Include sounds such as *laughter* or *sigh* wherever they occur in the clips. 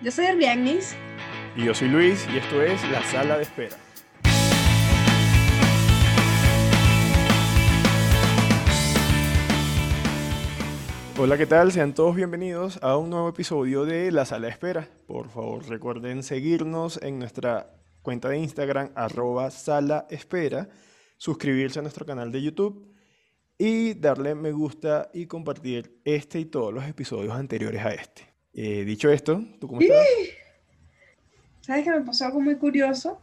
Yo soy Erviagnis. Y yo soy Luis y esto es La Sala de Espera. Hola, ¿qué tal? Sean todos bienvenidos a un nuevo episodio de La Sala de Espera. Por favor, recuerden seguirnos en nuestra cuenta de Instagram, arroba Sala Espera, suscribirse a nuestro canal de YouTube y darle me gusta y compartir este y todos los episodios anteriores a este. Eh, dicho esto, ¿tú cómo estás? ¿Sabes que me pasó algo muy curioso?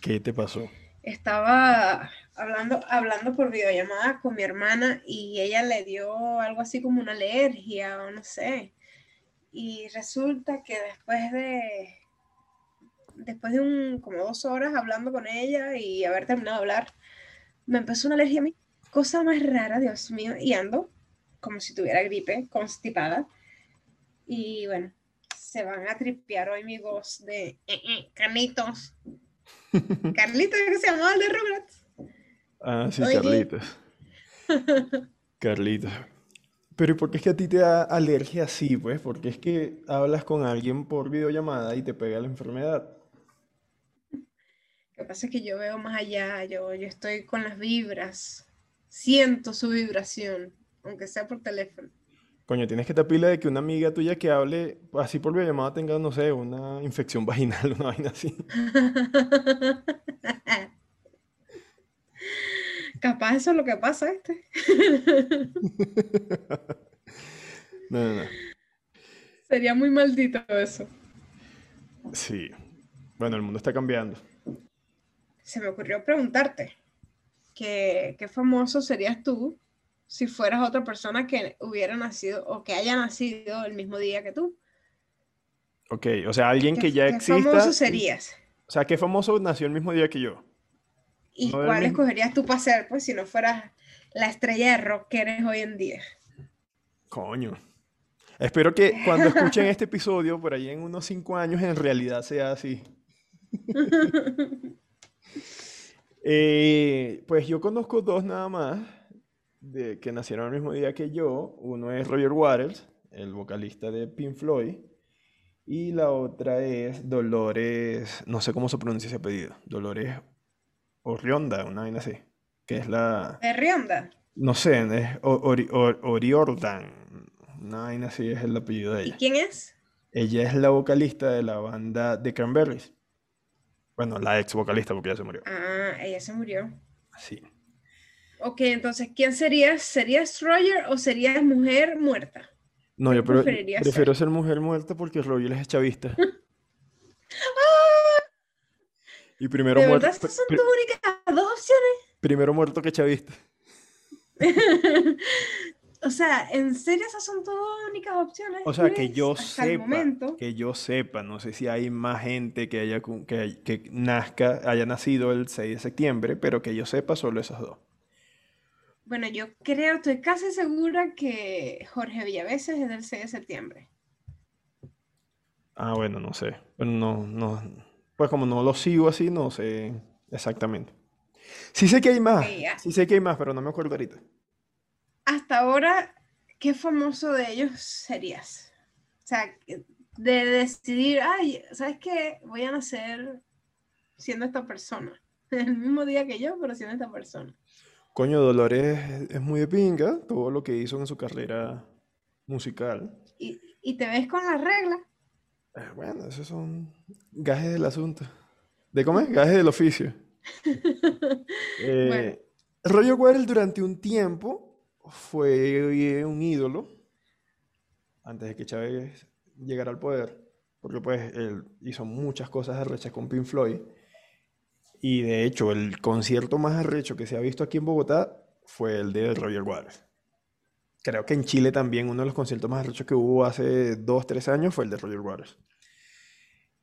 ¿Qué te pasó? Estaba hablando, hablando por videollamada con mi hermana y ella le dio algo así como una alergia o no sé. Y resulta que después de después de un como dos horas hablando con ella y haber terminado de hablar, me empezó una alergia a mí. Cosa más rara, Dios mío. Y ando como si tuviera gripe, constipada. Y bueno, se van a tripear hoy mi voz de eh, eh, Carlitos. *laughs* Carlitos, que se llamaba el de Rugrats. Ah, sí, Carlitos. *laughs* Carlitos. Pero ¿y por qué es que a ti te da alergia así, pues? Porque es que hablas con alguien por videollamada y te pega la enfermedad. Lo que pasa es que yo veo más allá, yo, yo estoy con las vibras, siento su vibración, aunque sea por teléfono. Coño, tienes que estar pila de que una amiga tuya que hable así por videollamada tenga, no sé, una infección *laughs* vaginal, una vaina así. *laughs* Capaz eso es lo que pasa, este. *laughs* No, no, no. Sería muy maldito eso. Sí. Bueno, el mundo está cambiando. Se me ocurrió preguntarte, ¿qué, qué famoso serías tú si fueras otra persona que hubiera nacido o que haya nacido el mismo día que tú? Ok, o sea, alguien ¿Qué, que ya qué exista. famoso serías? O sea, ¿qué famoso nació el mismo día que yo? ¿Y No cuál escogerías tú para ser, pues, si no fueras la estrella de rock que eres hoy en día? Coño. Espero que cuando *laughs* escuchen este episodio, por ahí en unos cinco años, en realidad sea así. *laughs* Eh, pues yo conozco dos nada más de que nacieron el mismo día que yo. Uno es Roger Waters, el vocalista de Pink Floyd, y la otra es Dolores, no sé cómo se pronuncia ese apellido, Dolores Orrionda, una vaina así, que es la, ¿De Rionda? no sé, es Ori- Or- Oriordan, una vaina así es el apellido de ¿Y ella. quién es? Ella es la vocalista de la banda The Cranberries. Bueno, la ex vocalista porque ya se murió. Ah, ella se murió. Sí. Ok, entonces, ¿quién serías? ¿Serías Roger o serías mujer muerta? No, ¿Qué yo prefiero ser mujer muerta porque Roger es chavista. *laughs* Y primero ¿De muerto, verdad esas son tus únicas dos opciones? primero muerto que chavista. *laughs* O sea, ¿en serio esas son tus únicas opciones? O sea, que yo Hasta sepa, que yo sepa, no sé si hay más gente que haya que, que nazca, haya nacido el 6 de septiembre, pero que yo sepa solo esas dos. Bueno, yo creo, estoy casi segura que Jorge Villaveses es del 6 de septiembre. Ah, bueno, no sé. Pero no, no, pues como no lo sigo así, no sé exactamente. Sí sé que hay más, Ok, ya. sí sé que hay más, pero no me acuerdo ahorita. Hasta ahora, ¿qué famoso de ellos serías? O sea, de decidir, ay, ¿sabes qué? Voy a nacer siendo esta persona. *laughs* El mismo día que yo, pero siendo esta persona. Coño, Dolores es, muy de pinga, todo lo que hizo en su carrera musical. Y, y te ves con la regla. Eh, bueno, esos son gajes del asunto. ¿De cómo es? Gajes del oficio. *laughs* Eh, Bueno. Roger Waters durante un tiempo fue un ídolo antes de que Chávez llegara al poder, porque pues él hizo muchas cosas arrechas con Pink Floyd y de hecho el concierto más arrecho que se ha visto aquí en Bogotá fue el de Roger Waters. Creo que en Chile también uno de los conciertos más arrechos que hubo hace dos, tres años fue el de Roger Waters.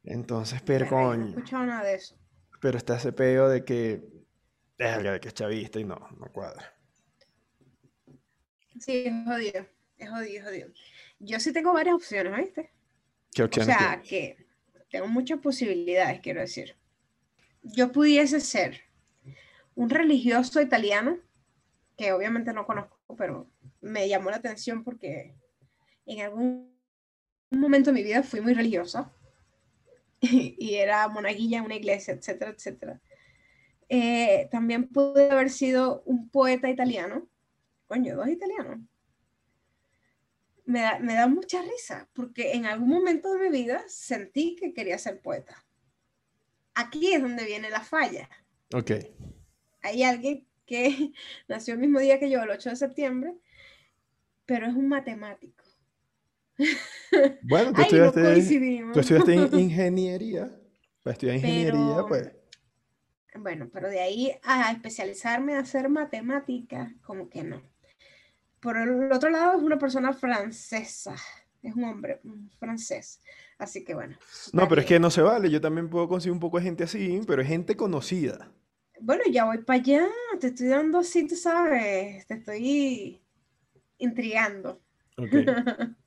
Entonces, pero yo no he coño, escuchado nada de eso. pero está ese peo de que, de que es chavista y no, no cuadra. Sí, es jodido. Es jodido, es jodido. Yo sí tengo varias opciones, ¿viste? ¿Qué O opciones sea, tienes? que tengo muchas posibilidades, quiero decir. Yo pudiese ser un religioso italiano, que obviamente no conozco, pero me llamó la atención porque en algún momento de mi vida fui muy religiosa *laughs* y era monaguilla en una iglesia, etcétera, etcétera. Eh, también pude haber sido un poeta italiano. Coño, dos italianos. Me da, me da mucha risa porque en algún momento de mi vida sentí que quería ser poeta. Aquí es donde viene la falla. Ok. Hay alguien que *laughs* nació el mismo día que yo, el 8 de septiembre, pero es un matemático. *laughs* Bueno, tú Ay, estudiaste, tú estudiaste in- *laughs* ingeniería. Estudiar ingeniería, Pero- pues. Bueno, pero de ahí a especializarme a hacer matemática, como que no. Por el otro lado, es una persona francesa, es un hombre francés. Así que bueno. No, pero es que no se vale. Yo también puedo conseguir un poco de gente así, pero es gente conocida. Bueno, ya voy para allá, te estoy dando así, tú sabes, te estoy intrigando. Ok. *laughs*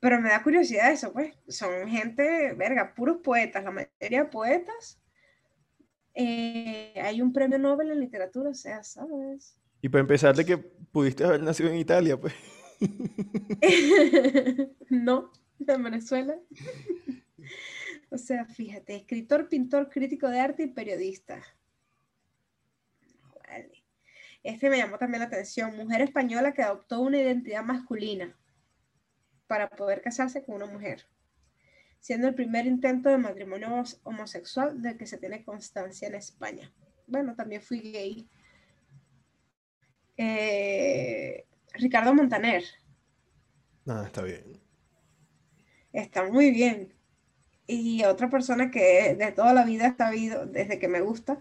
Pero me da curiosidad eso, pues. Son gente, verga, puros poetas, la mayoría poetas. Eh, hay un premio Nobel en literatura, o sea, ¿sabes? Y para empezar, de que pudiste haber nacido en Italia, pues. *laughs* no, *laughs* en Venezuela. *laughs* o sea, fíjate, escritor, pintor, crítico de arte y periodista. Este me llamó también la atención. Mujer española que adoptó una identidad masculina para poder casarse con una mujer, siendo el primer intento de matrimonio homos- homosexual del que se tiene constancia en España. Bueno, también fui gay. Eh, Ricardo Montaner. Nada, está bien. Está muy bien. Y otra persona que de toda la vida he sabido, desde que me gusta,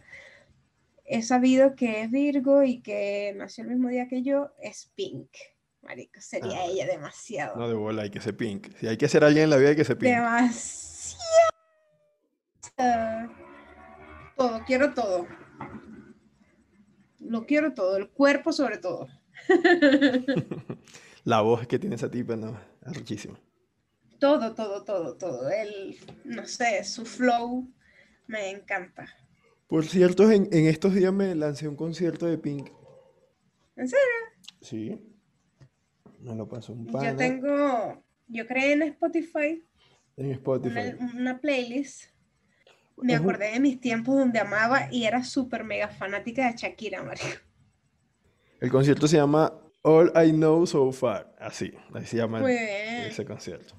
he sabido que es Virgo y que nació el mismo día que yo, es Pink. Marico, sería Ah. ella demasiado. No de bola, hay que ser pink. Si hay que ser alguien en la vida, hay que ser pink. Demasiado. Todo, quiero todo. Lo quiero todo, el cuerpo sobre todo. *laughs* La voz que tiene esa tipa, no, es riquísima. Todo, todo, todo, todo. El, no sé, su flow me encanta. Por cierto, en, en estos días me lancé un concierto de Pink. ¿En serio? Sí. Me lo pasó un Yo pana tengo, yo creé en Spotify en Spotify. una playlist. Me Es un- acordé de mis tiempos donde amaba y era súper mega fanática de Shakira, Mario. El concierto se llama All I Know So Far. Así, así se llama el- ese concierto.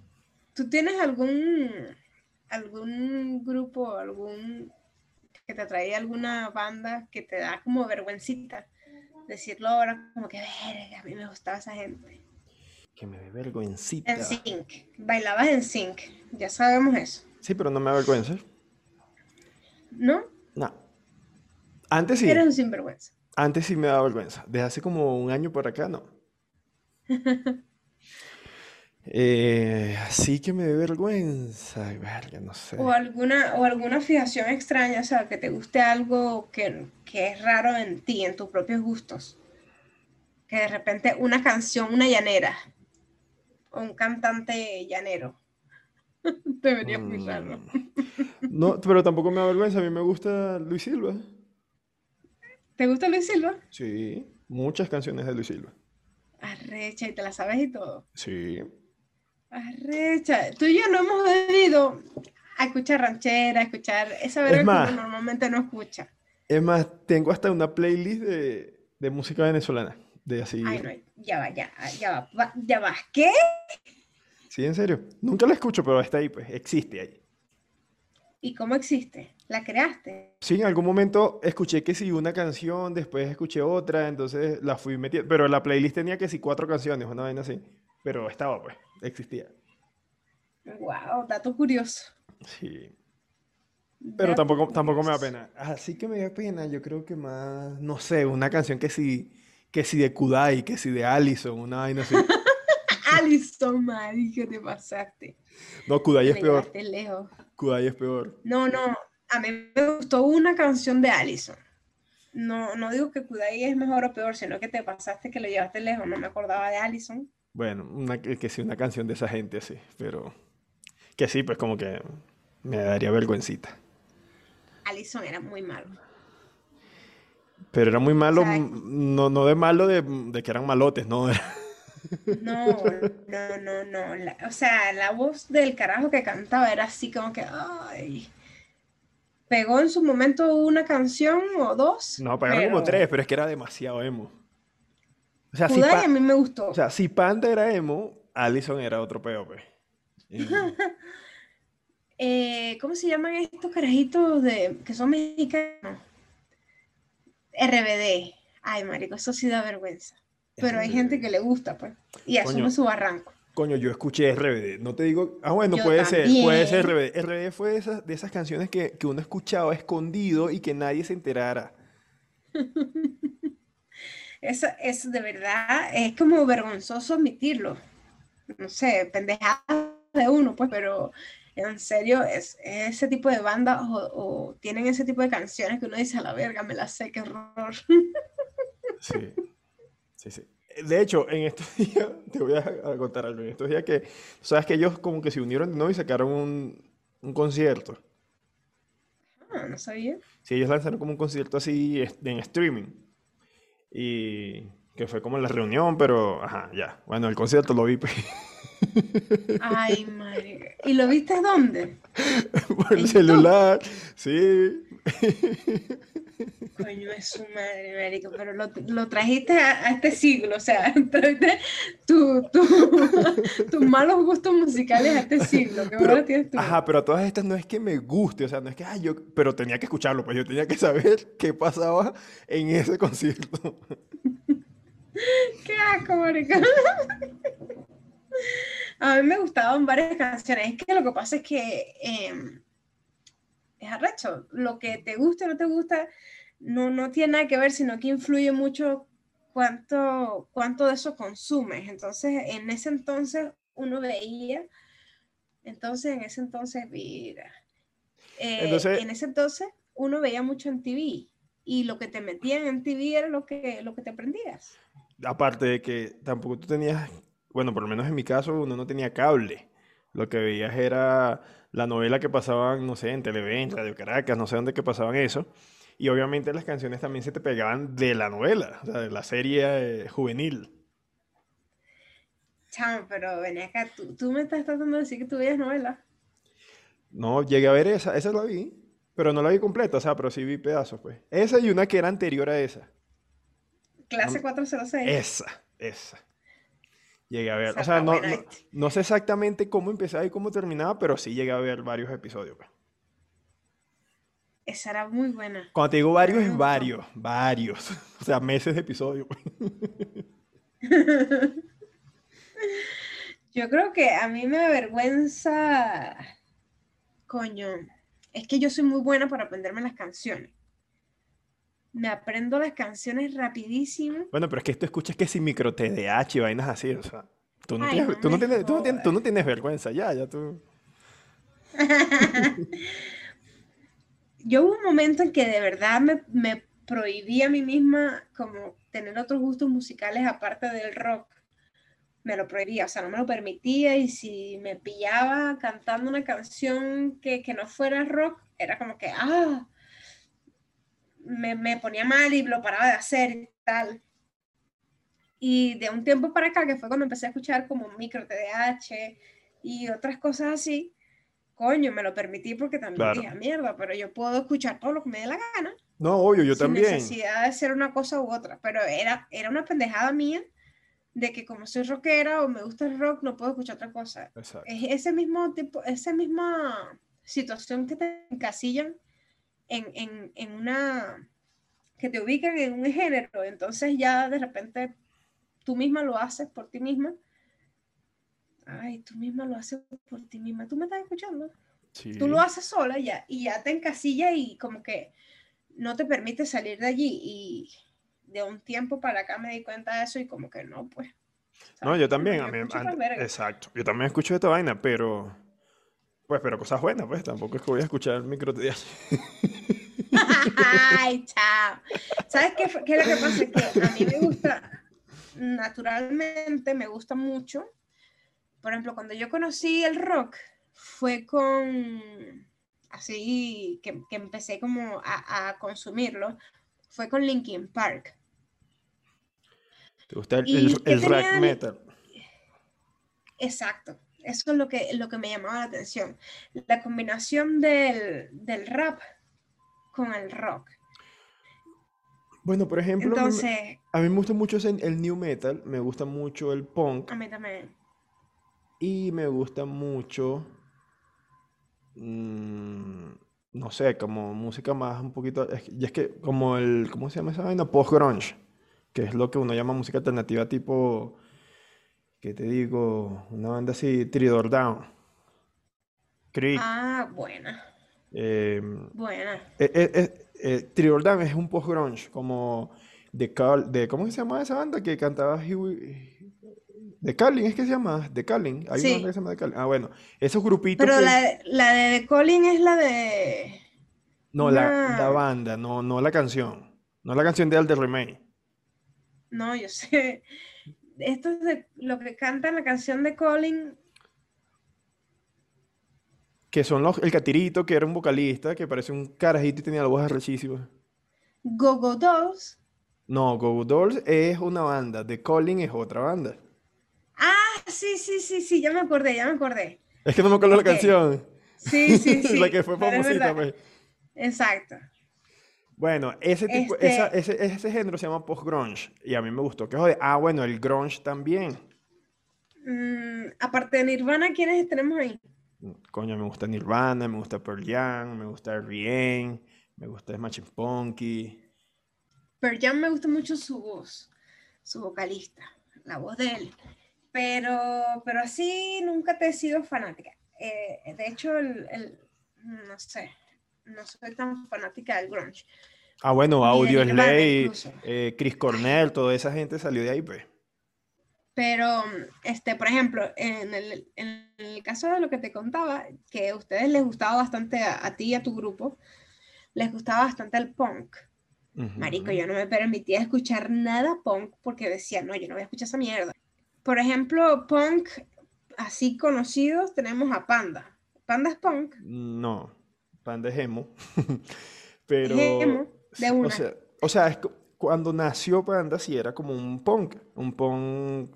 ¿Tú tienes algún, algún grupo, algún que te traía alguna banda que te da como vergüencita? Decirlo ahora como que, verga, a mí me gustaba esa gente. Que me dé vergüencita. En sync. Bailabas en sync. Ya sabemos eso. Sí, pero no me avergüenza. ¿No? No. Antes sí. Eres un sinvergüenza. Antes sí me daba vergüenza. Desde hace como un año por acá, no. *laughs* Eh, así que me dé vergüenza. Ay, verga, no sé. O alguna, o alguna fijación extraña, o sea, que te guste algo que, que es raro en ti, en tus propios gustos. Que de repente una canción, una llanera, o un cantante llanero. *laughs* Debería muy raro. Mm. No, pero tampoco me da vergüenza. A mí me gusta Luis Silva. ¿Te gusta Luis Silva? Sí, muchas canciones de Luis Silva. Arrecha, y te la sabes y todo. Sí. Arrecha. Tú y yo no hemos venido a escuchar ranchera, a escuchar esa verga que más. uno normalmente no escucha. Es más, tengo hasta una playlist de, de música venezolana. De así. Ay, no, ya va, ya, ya va, va, ya va. ¿Qué? Sí, en serio. Nunca la escucho, pero está ahí, pues. Existe ahí. ¿Y cómo existe? ¿La creaste? Sí, en algún momento escuché que sí una canción, después escuché otra, entonces la fui metiendo. Pero la playlist tenía que sí cuatro canciones, una vaina así. Pero estaba, pues. Existía. Wow, dato curioso. Sí. Pero tampoco, tampoco me da pena. Así que me da pena, yo creo que más, no sé, una canción que sí, que sí de Kudai, que sí de Allison, una vaina así. *laughs* Alison, Mari, ¿qué te pasaste? No, Kudai es peor. lejos. Kudai es peor. No, no, a mí me gustó una canción de Alison. No, no digo que Kudai es mejor o peor, sino que te pasaste que lo llevaste lejos. No me acordaba de Alison. Bueno, una, que, sí, una canción de esa gente así, pero que sí, pues como que me daría vergüencita. Alison era muy malo. Pero era muy malo, ¿Sabes? no, no de malo de, de que eran malotes, no. Era, No, no, no, no. o sea, la voz del carajo que cantaba era así como que, ay. Pegó en su momento una canción o dos. No, pegaron como tres, pero es que era demasiado emo. O sea, si a mí me gustó. O sea, si Panda era emo, Allison era otro peo, pues. *laughs* Eh, ¿Cómo se llaman estos carajitos de, que son mexicanos? RBD. Ay, marico, eso sí da vergüenza. Pero hay gente que le gusta, pues. Y asume su barranco. Coño, yo escuché RBD. No te digo. Ah, bueno, puede ser. Puede ser RBD. RBD fue de esas, de esas canciones que, que uno escuchaba escondido y que nadie se enterara. *laughs* eso, es de verdad. Es como vergonzoso admitirlo. No sé, pendejada de uno, pues, pero en serio, es, ese tipo de bandas o, tienen ese tipo de canciones que uno dice a la verga, me la sé, qué horror. *laughs* Sí, sí, sí. De hecho, en estos *laughs* días, te voy a, contar algo, en estos días que, sabes que ellos como que se unieron ¿no? y sacaron un, un concierto. Ah, no sabía. Sí, ellos lanzaron como un concierto así en streaming. Y que fue como en la reunión, pero, ajá, ya. Bueno, el concierto lo vi. Pues. *laughs* Ay, madre. ¿Y lo viste dónde? *laughs* Por el celular, sí. *laughs* Coño, es su madre, marico, pero lo, lo trajiste a, este siglo, o sea, *laughs* trajiste *laughs* tus malos gustos musicales a este siglo. pero, tienes tú? Ajá, pero a todas estas no es que me guste, o sea, no es que, ay, yo, pero tenía que escucharlo, pues yo tenía que saber *laughs* qué pasaba en ese concierto. Qué asco, marico. A mí me gustaban varias canciones. Es que lo que pasa es que em, es arrecho. Lo que te gusta o no te gusta no, no tiene nada que ver, sino que influye mucho cuánto, cuánto de eso consumes. Entonces, en ese entonces uno veía, entonces en ese entonces, mira, eh, en ese entonces uno veía mucho en TV y lo que te metían en TV era lo que, lo que te aprendías. Aparte de que tampoco tú tenías bueno, por lo menos en mi caso, uno no tenía cable. Lo que veías era la novela que pasaban, no sé, en Televen, Radio Caracas, no sé dónde que pasaban eso. Y obviamente las canciones también se te pegaban de la novela, o sea, de la serie eh, juvenil. Chamo, pero ven acá, ¿tú, me estás tratando de decir que tú veías novela. No, llegué a ver esa, esa la vi, pero no la vi completa, o sea, pero sí vi pedazos, pues. Esa y una que era anterior a esa. Clase 406. Esa, esa. Llegué a ver. O sea, no, no, sé exactamente cómo empezaba y cómo terminaba, pero sí llegué a ver varios episodios. Pues. Esa era muy buena. Cuando te digo varios, es varios. Varios. *laughs* O sea, meses de episodio. Pues. *laughs* yo creo que a mí me avergüenza. Coño. Es que yo soy muy buena para aprenderme las canciones me aprendo las canciones rapidísimo. Bueno, pero es que esto escuchas que sin micro TDAH y vainas así, o sea, tú no, tienes, tú, no tienes, tú, no tienes, vergüenza, ya, ya tú. *laughs* Yo hubo un momento en que de verdad me, me prohibí a mí misma como tener otros gustos musicales aparte del rock. Me lo prohibía, o sea, no me lo permitía y si me pillaba cantando una canción que, que no fuera rock, era como que, ah, me, ponía mal y lo paraba de hacer y tal. Y de un tiempo para acá, que fue cuando empecé a escuchar como micro TDAH y otras cosas así, coño, me lo permití porque también dije, mierda, pero yo puedo escuchar todo lo que me dé la gana. No, obvio, yo sin también. necesidad de ser una cosa u otra, pero era, era una pendejada mía de que como soy rockera o me gusta el rock, no puedo escuchar otra cosa. Es ese mismo tipo, esa misma situación que te encasillan en, una, que te ubican en un género, entonces ya de repente tú misma lo haces por ti misma. Ay, tú misma lo haces por ti misma. ¿Tú me estás escuchando? Tú lo haces sola ya, y ya te encasilla y como que no te permite salir de allí. Y de un tiempo para acá me di cuenta de eso y como que no, pues. No, yo también. exacto. Yo también escucho esta vaina, pero pues, pero cosas buenas, pues. Tampoco es que voy a escuchar el micro de *laughs* Ay, chao. ¿Sabes qué, qué, es lo que pasa? Que a mí me gusta, naturalmente me gusta mucho. Por ejemplo, cuando yo conocí el rock, fue con, así, que, que empecé como a, a, consumirlo, fue con Linkin Park. ¿Te gusta el, el, rock metal? Exacto. Eso es lo que, lo que me llamaba la atención. La combinación del, del rap con el rock. Bueno, por ejemplo, a mí me- Entonces, a mí me gusta mucho ese- el new metal, me gusta mucho el punk a mí también. y me gusta mucho, mm, no sé, como música más un poquito, es y es que como el, ¿cómo se llama esa vaina? Post-grunge, que es lo que uno llama música alternativa tipo, ¿qué te digo? Una banda así, Three Down, Creek, Ah, buena, em, buena. Eh, eh, eh, eh, Three Down es un post-grunge, como de, Cal- de ¿cómo se llama esa banda que cantaba Huey? De Calling, ¿es que se llama? De Calling. Hay una banda que se llama de Calling. Ah, bueno, esos grupitos pero que... la, de- la de The Calling es la de No, la, la banda, no, no la canción. No la canción de Alder Remain. No, yo sé. Esto es de lo que canta en la canción de Calling. Que son los, el Catirito, que era un vocalista, que parece un carajito y tenía la voz arrechísima. Go Go Dolls. No, Go Go Dolls es una banda, The Calling es otra banda. Ah, sí, sí, sí, sí, ya me acordé, ya me acordé. Es que no me acuerdo la canción. Sí, sí, *laughs* La sí, que fue famosita, pues. Exacto. Bueno, ese tipo, esa- Este, ese, ese género se llama post-grunge y a mí me gustó. Que joder, ah, bueno, el grunge también. mm, aparte de Nirvana, ¿quiénes tenemos ahí? Coño, me gusta Nirvana, me gusta Pearl Jam, me gusta R.E.M., me gusta Smashing Pumpkins. Pearl Jam me gusta mucho su voz, su vocalista, la voz de él. Pero, pero así nunca te he sido fanática. Eh, de hecho, el, el- no sé, no soy tan fanática del grunge. Ah, bueno, Audio incluso. eh, Chris Cornell, toda esa gente salió de ahí, pues. Pero, este, por ejemplo, en el, en el caso de lo que te contaba, que a ustedes les gustaba bastante, a, a ti y a tu grupo, les gustaba bastante el punk. Marico, yo no me permitía escuchar nada punk porque decía, no, yo no voy a escuchar esa mierda. Por ejemplo, punk así conocidos tenemos a Panda. Panda es punk, No, Panda es emo. es *laughs* Pero, emo, de o una. sea, o sea, es cu- cuando nació Panda sí era como un punk, un punk.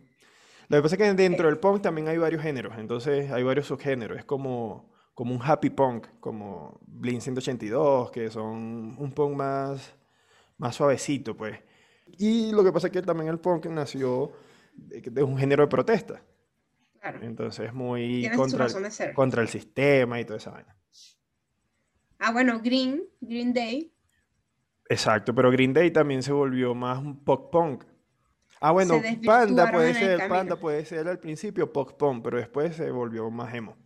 Lo que pasa es que dentro del punk también hay varios géneros, entonces hay varios subgéneros. Es como, como un happy punk, como Blink 182, que son un punk más, más suavecito, pues. Y lo que pasa es que también el punk nació de, de un género de protesta, Claro, entonces muy contra de contra el sistema y toda esa vaina. Ah, bueno, Green, Green Day, Exacto, pero Green Day también se volvió más un pop punk. Ah, bueno, Panda puede el ser, Panda puede ser al principio pop punk, pero después se volvió más emo.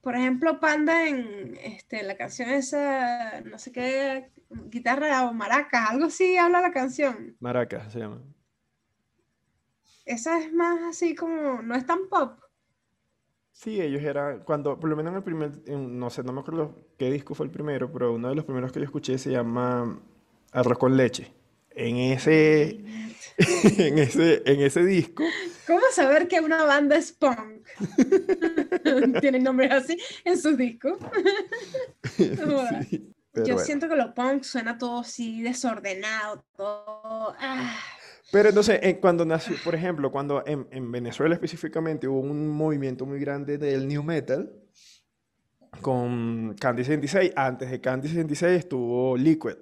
Por ejemplo, Panda en este, la canción esa, no sé qué, guitarra o maracas, algo así habla la canción. Maracas se llama. Esa es más así como, no es tan pop. Sí, ellos eran, cuando, por lo menos en el primer, en- no sé, no me acuerdo qué disco fue el primero, pero uno de los primeros que yo escuché se llama Arroz con leche. En ese, *laughs* en ese, en ese disco, ¿Cómo saber que una banda es punk? *laughs* Tienen nombres así en sus discos. *laughs* Sí, Yo bueno. siento que lo punk suena todo así desordenado, todo. ah. Pero entonces, eh, cuando nació, por ejemplo, cuando en, en Venezuela específicamente hubo un movimiento muy grande del new metal con Candy 66, antes de Candy 66 estuvo Liquid.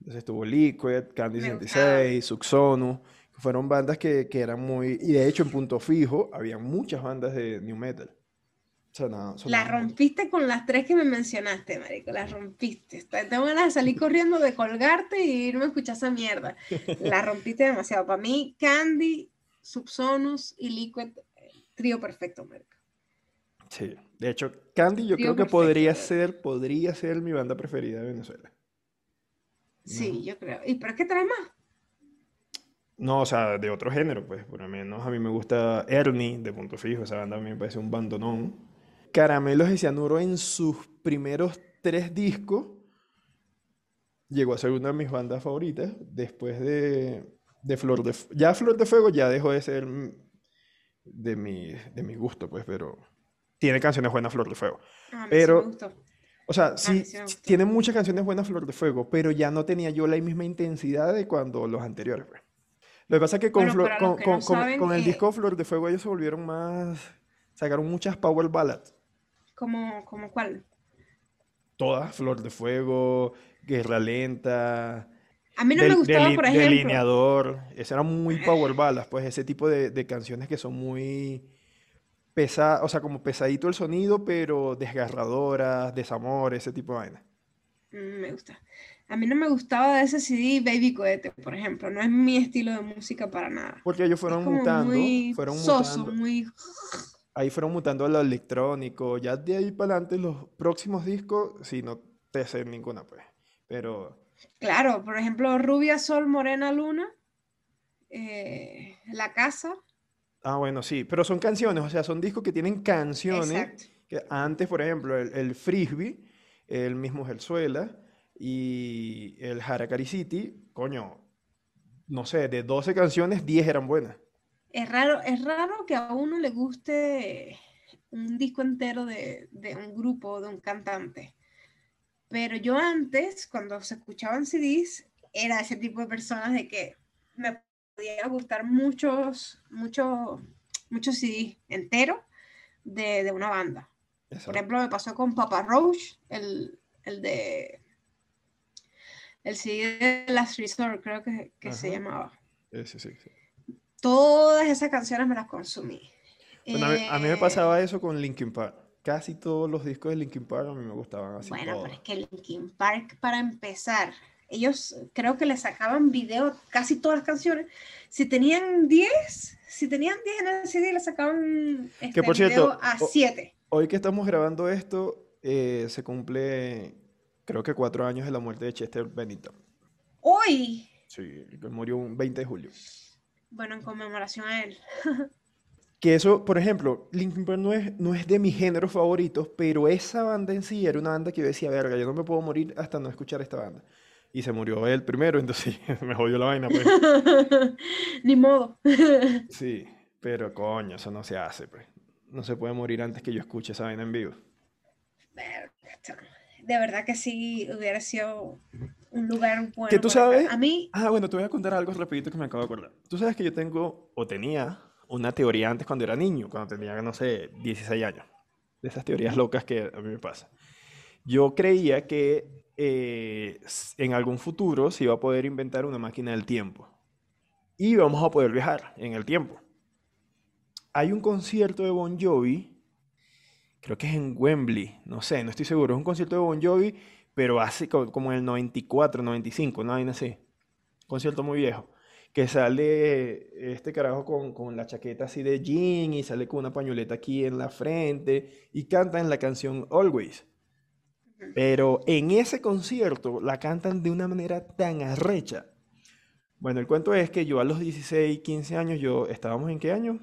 Entonces estuvo Liquid, Candy Me gustaba. 66, Suxonu, fueron bandas que, que eran muy... Y de hecho en Punto Fijo había muchas bandas de new metal. La rompiste con las tres que me mencionaste, marico. La rompiste. Tengo ganas de salir corriendo, de colgarte y irme a escuchar esa mierda. La rompiste demasiado. Para mí, Candy, Subsonus y Liquid, trío perfecto, marico. Sí. De hecho, Candy yo Trío creo que perfecto, podría ser, podría ser mi banda preferida de Venezuela. Sí, No. yo creo. ¿Y pero es que traes más? No, o sea, de otro género, pues, por lo menos a mí me gusta Ernie, de Punto Fijo, esa banda a mí me parece un bandonón. Caramelos de Cianuro en sus primeros tres discos llegó a ser una de mis bandas favoritas, después de, de Flor de Fuego. Ya Flor de Fuego ya dejó de ser de mi, de mi gusto, pues, pero tiene canciones buenas Flor de Fuego. Ah, sí me Pero, gustó. o sea, sí, gustó. tiene muchas canciones buenas Flor de Fuego, pero ya no tenía yo la misma intensidad de cuando los anteriores, pues. Lo que pasa es que con, Bueno, Flor- con, que con- no con- saben, con el eh, disco Flor de Fuego ellos se volvieron más... Sacaron muchas power ballads. ¿Como, como cuál? Todas, Flor de Fuego, Guerra Lenta, A mí no me gustaba, por ejemplo. Delineador. Esas eran muy power ballads, pues ese tipo de, de canciones que son muy pesadas, o sea, como pesadito el sonido, pero desgarradoras, desamor, ese tipo de vaina. Mm, Me gusta. A mí no me gustaba de ese CD Baby Cohete, por ejemplo. No es mi estilo de música para nada. Porque ellos fueron mutando, muy fueron soso, mutando. muy... Ahí fueron mutando a lo electrónico. Ya de ahí para adelante, los próximos discos, sí, no te sé ninguna, pues. Pero, Claro, por ejemplo, Rubia, Sol, Morena, Luna, eh, La Casa. ah, bueno, sí. Pero son canciones, o sea, son discos que tienen canciones. Exacto. Que antes, por ejemplo, el, el Frisbee, el mismo Gelsuela y el Harakiri City, coño, no sé, de 12 canciones, 10 eran buenas. Es raro, es raro que a uno le guste un disco entero de, de un grupo, de un cantante. Pero yo antes, cuando se escuchaban CDs, era ese tipo de personas de que me podía gustar muchos, muchos, muchos CDs enteros de, de una banda. Por ejemplo, me pasó con Papa Roach, el, el de el CD de Last Resort, creo que, que se llamaba. Ese sí, sí. Todas esas canciones me las consumí. Bueno, a mí, a mí me Eh, pasaba eso con Linkin Park. Casi todos los discos de Linkin Park a mí me gustaban así Bueno, todos. pero es que Linkin Park, para empezar, ellos creo que le sacaban video casi todas las canciones. Si tenían 10, si tenían 10 en el CD, le sacaban este, por video cierto, a o- 7. Hoy que estamos grabando esto, eh, se cumple, creo que cuatro años de la muerte de Chester Bennington. Hoy, Sí, que murió un 20 de julio. Bueno, en conmemoración a él. *laughs* Que eso, por ejemplo, Linkin Park no es, no es de mis géneros favoritos, pero esa banda en sí era una banda que yo decía, verga, yo no me puedo morir hasta no escuchar esta banda. Y se murió él primero, entonces *laughs* me jodió la vaina, pues. *laughs* Ni modo. Sí, pero coño, eso no se hace, pues. No se puede morir antes que yo escuche esa vaina en vivo. Verga. De verdad que sí hubiera sido un lugar bueno. Que tú sabes- A mí, Ah, bueno, te voy a contar algo rapidito que me acabo de acordar. Tú sabes que yo tengo, o tenía, una teoría antes cuando era niño, cuando tenía, no sé, 16 años. De esas teorías locas que a mí me pasan. Yo creía que eh, en algún futuro se iba a poder inventar una máquina del tiempo. Y vamos a poder viajar en el tiempo. Hay un concierto de Bon Jovi, creo que es en Wembley, no sé, no estoy seguro. Es un concierto de Bon Jovi, pero hace co- como en el 94, 95, una vaina así. Concierto muy viejo. Que sale este carajo con, con la chaqueta así de jean y sale con una pañoleta aquí en la frente y cantan la canción Always. Pero en ese concierto la cantan de una manera tan arrecha. Bueno, el cuento es que yo a los 16, 15 años, yo, ¿estábamos en qué año?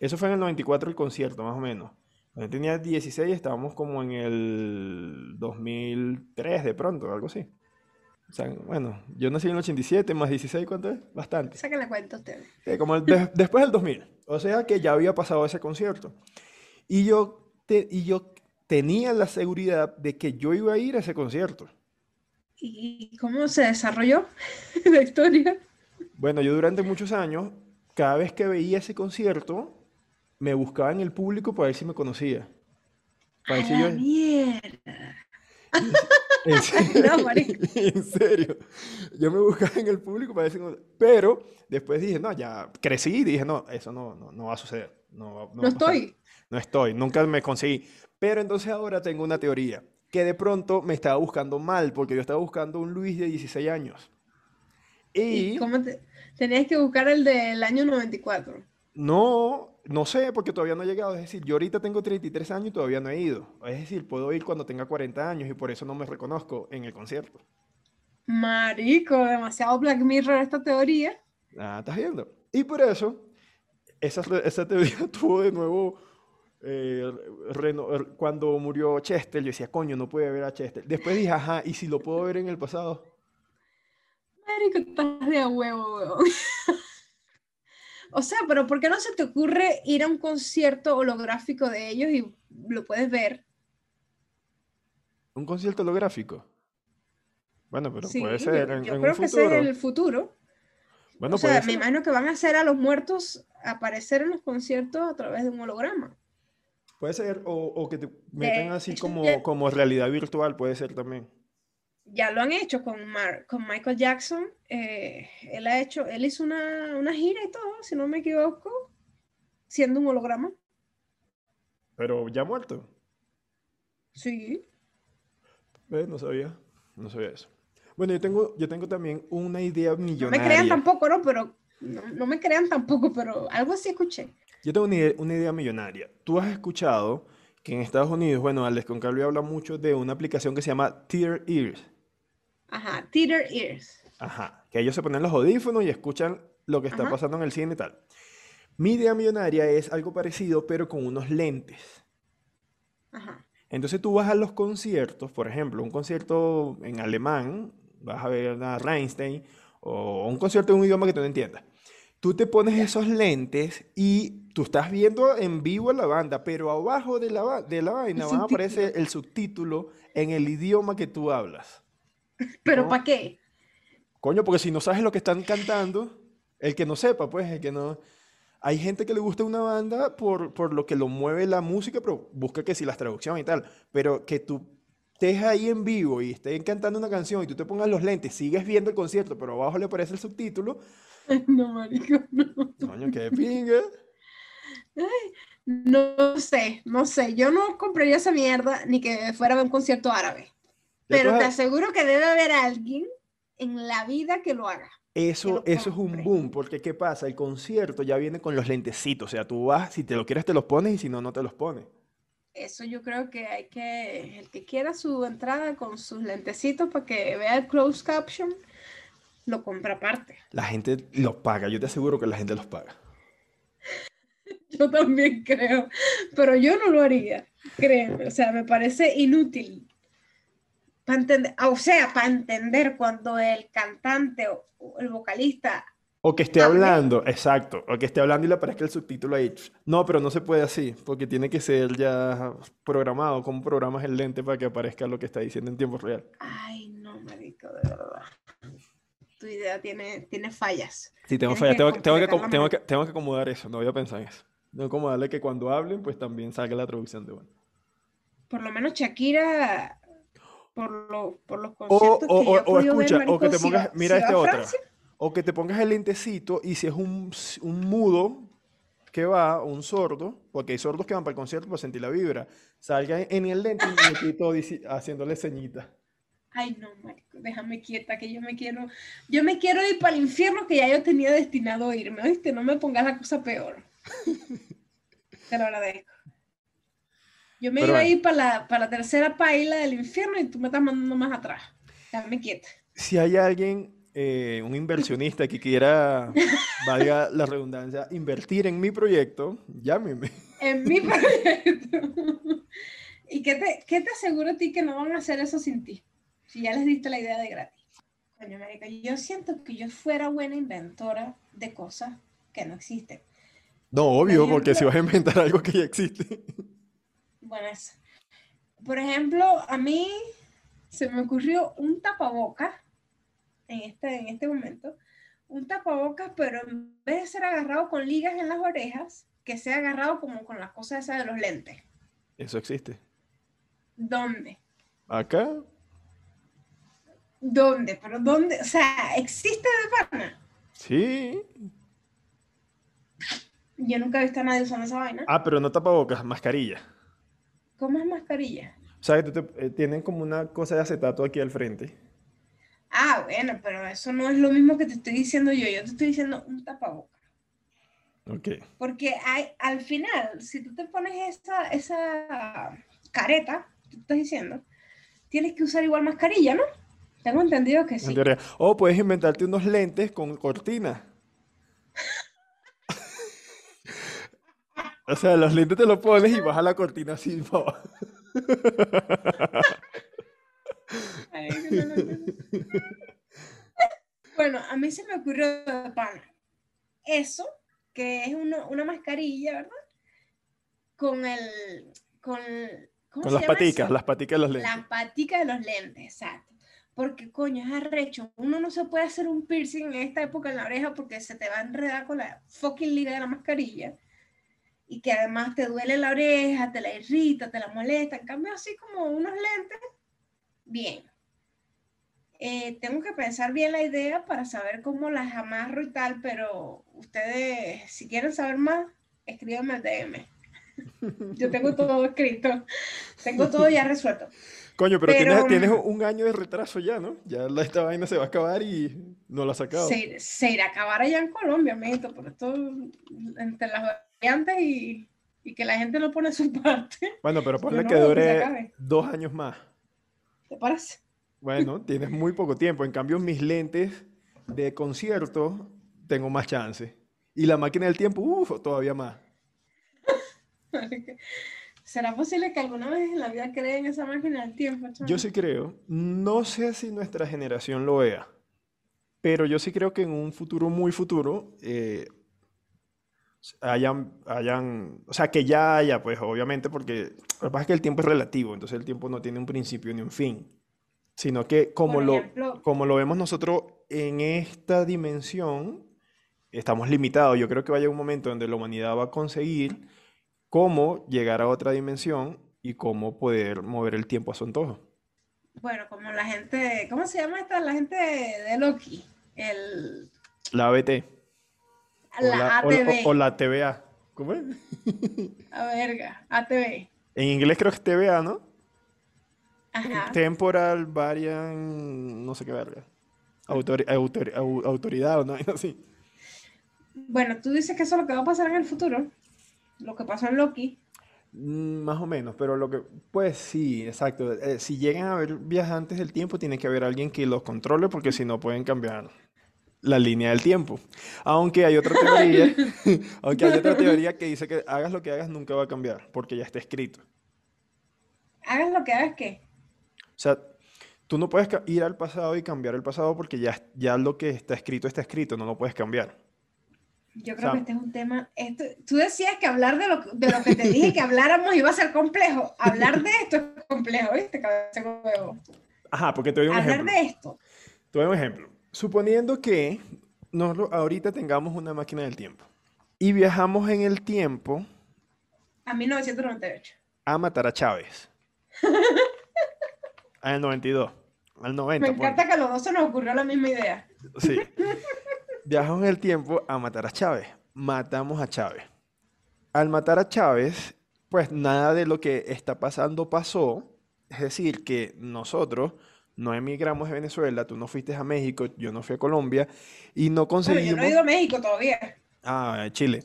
Eso fue en el 94 el concierto, más o menos. Yo tenía 16, estábamos como en el 2003 de pronto, algo así. O sea, bueno, yo nací en el 87, más 16, ¿cuánto es? Bastante. sáquenle cuenta a ustedes. Sí, como el de- *laughs* después del 2000. O sea que ya había pasado ese concierto. Y yo, te- y yo tenía la seguridad de que yo iba a ir a ese concierto. ¿Y cómo se desarrolló *laughs* la historia? Bueno, yo durante muchos años, cada vez que veía ese concierto, me buscaba en el público para ver si me conocía. Para ver si yo... mierda. *laughs* En *laughs* serio, No, *laughs* en serio. Yo me buscaba en el público para ver si... me- Pero después dije, no, ya crecí y dije, no, eso no, no, no va a suceder. No, no No estoy. No estoy, nunca me conseguí. Pero entonces ahora tengo una teoría, que de pronto me estaba buscando mal, porque yo estaba buscando un Luis de 16 años. ¿Y Y cómo te... Tenías que buscar el del año 94. no, no sé, porque todavía no he llegado. Es decir, yo ahorita tengo 33 años y todavía no he ido. Es decir, puedo ir cuando tenga 40 años y por eso no me reconozco en el concierto. Marico, demasiado Black Mirror esta teoría. Ah, ¿estás viendo? Y por eso, esa, teoría *laughs* tuvo de nuevo, eh, reno- er, cuando murió Chester, yo decía, coño, no puede ver a Chester. Después dije, ajá, ¿y si lo puedo ver en el pasado? Marico, estás de huevo, weón. *laughs* O sea, pero ¿por qué no se te ocurre ir a un concierto holográfico de ellos y lo puedes ver? ¿Un concierto holográfico? Bueno, pero Sí, puede ser en, yo en creo un que ese futuro. es el futuro. Bueno, o sea, me imagino que van a hacer a los muertos aparecer en los conciertos a través de un holograma. Puede ser, o, o que te metan así como, como realidad virtual, puede ser también. Ya lo han hecho con, Mar- con Michael Jackson. eh, él ha hecho, él hizo una, una gira y todo, si no me equivoco, siendo un holograma. Pero ya muerto. Sí. Eh, no sabía, no sabía eso. Bueno, yo tengo, yo tengo también una idea No me millonaria. crean tampoco, ¿no? Pero no, no me crean tampoco, pero algo así escuché. Yo tengo una idea, una idea millonaria. Tú has escuchado que en Estados Unidos, bueno, Alex Concalvi habla mucho de una aplicación que se llama Tear Ears. Ajá, Theater Ears. Ajá, que ellos se ponen los audífonos y escuchan lo que está Ajá. pasando en el cine y tal. Mi idea millonaria es algo parecido, pero con unos lentes. Ajá. Entonces tú vas a los conciertos, por ejemplo, un concierto en alemán, vas a ver a Rammstein, o un concierto en un idioma que tú no entiendas. Tú te pones esos lentes y tú estás viendo en vivo a la banda, pero abajo de la, de la vaina va a aparecer el subtítulo en el idioma que tú hablas. *laughs* ¿Pero No. para qué? Coño, porque si no sabes lo que están cantando, el que no sepa, pues, el que no... Hay gente que le gusta una banda por, por lo que lo mueve la música, pero busca que si las traducciones y tal. Pero que tú estés ahí en vivo y estés cantando una canción y tú te pongas los lentes, sigues viendo el concierto, pero abajo le aparece el subtítulo, *laughs* No, marico, no. coño, qué pinga. No sé, no sé. Yo no compraría esa mierda ni que fuera a ver un concierto árabe. Pero te aseguro que debe haber alguien en la vida que lo haga. Eso, eso es un boom, porque ¿qué pasa? El concierto ya viene con los lentecitos, o sea, tú vas, si te lo quieres te los pones y si no, no te los pones. Eso yo creo que hay que, el que quiera su entrada con sus lentecitos para que vea el closed caption, lo compra aparte. La gente los paga, yo te aseguro que la gente los paga. *laughs* Yo también creo, pero yo no lo haría, créeme, o sea, me parece inútil. Pa' entender, o sea, para entender cuando el cantante o el vocalista, O que esté Hable. hablando, exacto, o que esté hablando y le aparezca el subtítulo ahí. No, pero no se puede así, porque tiene que ser ya programado, como programas el lente para que aparezca lo que está diciendo en tiempo real. ay no, marico, de verdad. Tu idea tiene, tiene fallas. Sí, tengo Tienes fallas, que tengo que, tengo, que, tengo, que, tengo que acomodar eso, no voy a pensar en eso. Tengo que acomodarle que cuando hablen, pues también salga la traducción de bueno. Por lo menos Shakira, por, lo- por los conciertos o, que o, o ver, escucha, o que te pongas, mira si este otra. O que te pongas el lentecito y si es un, un mudo que va, un sordo, porque hay sordos que van para el concierto para sentir la vibra, salga en el lente y dici- haciéndole ceñitas. Ay, no, marico, déjame quieta, que yo me quiero, yo me quiero ir para el infierno que ya yo tenía destinado a irme, ¿oíste? No me pongas la cosa peor. *laughs* Te lo agradezco. Yo me Pero iba bueno. ir para la, para la tercera paila del infierno y tú me estás mandando más atrás. Déjame quieta. Si hay alguien, eh, un inversionista que quiera, *laughs* valga la redundancia, invertir en mi proyecto, llámeme. En mi proyecto. *laughs* ¿Y qué te, qué te aseguro a ti que no van a hacer eso sin ti? Si ya les diste la idea de gratis. Coño, marica, yo siento que yo fuera buena inventora de cosas que no existen. No, obvio, ejemplo- porque si vas a inventar algo que ya existe. Bueno, eso. Por ejemplo, a mí se me ocurrió un tapabocas en este, en este momento. Un tapabocas, pero en vez de ser agarrado con ligas en las orejas, que sea agarrado como con las cosas esas de los lentes. Eso existe. ¿Dónde? Acá, ¿Dónde? ¿Pero dónde? O sea, ¿existe de pana? sí. Yo nunca he visto a nadie usando esa vaina. Ah, pero no tapabocas, mascarilla. ¿Cómo es mascarilla? O sea, que tú te- eh, tienen como una cosa de acetato aquí al frente. Ah, bueno, pero eso no es lo mismo que te estoy diciendo yo. Yo te estoy diciendo un tapabocas. Ok. Porque hay, al final, si tú te pones esa, esa careta, tú estás diciendo, tienes que usar igual mascarilla, ¿no? Tengo entendido que En sí. teoría. O puedes inventarte unos lentes con cortina. O sea, los lentes te los pones y baja la cortina así. pa'. Bueno, a mí se me ocurrió de pana. Eso, que es uno- una mascarilla, ¿verdad? Con el. Con, ¿cómo Con se las llama paticas, eso? las paticas de los lentes. Las paticas de los lentes, exacto. Porque, coño, es arrecho. Uno no se puede hacer un piercing en esta época en la oreja porque se te va a enredar con la fucking liga de la mascarilla. Y que además te duele la oreja, te la irrita, te la molesta. En cambio, así como unos lentes, bien. Eh, tengo que pensar bien la idea para saber cómo las amarro y tal, pero ustedes, si quieren saber más, escríbanme al DM. *laughs* Yo tengo todo escrito, tengo todo ya resuelto. Coño, pero, tienes, un año de retraso ya, ¿no? Ya esta vaina se va a acabar y no la has sacado. Se, irá a acabar allá en Colombia, amiguito, por esto entre las variantes y, y, que la gente no pone su *laughs* parte. Bueno, pero ponle que dure dos años más. ¿Te parece? Bueno, tienes muy poco tiempo. En cambio, mis lentes de concierto tengo más chance. Y la máquina del tiempo, uff, todavía más. *laughs* ¿Será posible que alguna vez en la vida creen esa máquina del tiempo? Yo sí creo. No sé si nuestra generación lo vea, pero yo sí creo que en un futuro muy futuro eh, hayan, hayan, o sea, que ya haya, pues obviamente, porque lo que pasa es que el tiempo es relativo, entonces el tiempo no tiene un principio ni un fin sino que como, lo, como lo vemos nosotros en esta dimensión, estamos limitados. Yo creo que va a llegar un momento donde la humanidad va a conseguir cómo llegar a otra dimensión y cómo poder mover el tiempo a su antojo. Bueno, como la gente, ¿cómo se llama esta? La gente de Loki. El... La ABT. La, ATV. O, la TVA. ¿Cómo es? *laughs* A verga, ATV. En inglés creo que es TVA, ¿no? Temporal, varian, no sé qué verga. autoridad o no, *laughs* así. Bueno, tú dices que eso es lo que va a pasar en el futuro. Lo que pasó en Loki. Mm, más o menos, pero lo que, pues sí, exacto. Eh, si llegan a haber viajantes del tiempo, tiene que haber alguien que los controle porque si no pueden cambiar la línea del tiempo. Aunque hay otra teoría, *laughs* *laughs* aunque hay otra teoría que dice que hagas lo que hagas nunca va a cambiar porque ya está escrito. Hagas lo que hagas qué? O sea, tú no puedes ir al pasado y cambiar el pasado porque ya, ya lo que está escrito está escrito, no lo puedes cambiar. Yo creo que este es un tema. tú decías que hablar de lo, de lo, que te dije que habláramos iba a ser complejo. Hablar de esto es complejo, ¿viste? Ajá, porque te doy un ejemplo. Hablar de esto. Te doy un ejemplo. Suponiendo que ahorita tengamos una máquina del tiempo y viajamos en el tiempo. A 1998. A matar a Chávez. *laughs* Al 92. Al 90. Me encanta que a los dos se nos ocurrió la misma idea. Sí. *laughs* Viajamos en el tiempo a matar a Chávez. Matamos a Chávez. Al matar a Chávez, pues nada de lo que está pasando pasó. Es decir, que nosotros no emigramos de Venezuela, tú no fuiste a México, yo no fui a Colombia y no conseguimos... Pero yo no he ido a México todavía. Ah, Chile.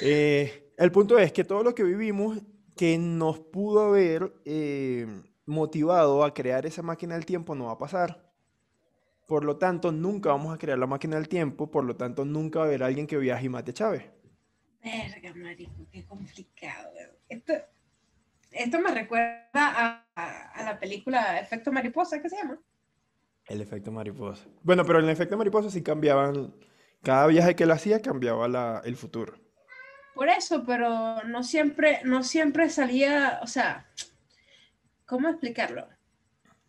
Eh, el punto es que todo lo que vivimos que nos pudo haber eh, motivado a crear esa máquina del tiempo no va a pasar. Por lo tanto, nunca vamos a crear la máquina del tiempo, por lo tanto, nunca va a haber alguien que viaje y mate a Chávez. Verga, marico, qué complicado. Esto, esto me recuerda a, a, la película Efecto Mariposa, ¿qué se llama? El efecto mariposa. Bueno, pero en el efecto mariposa sí cambiaban, cada viaje que él hacía cambiaba la, el futuro. Por eso, pero no siempre, no siempre salía, o sea, ¿cómo explicarlo?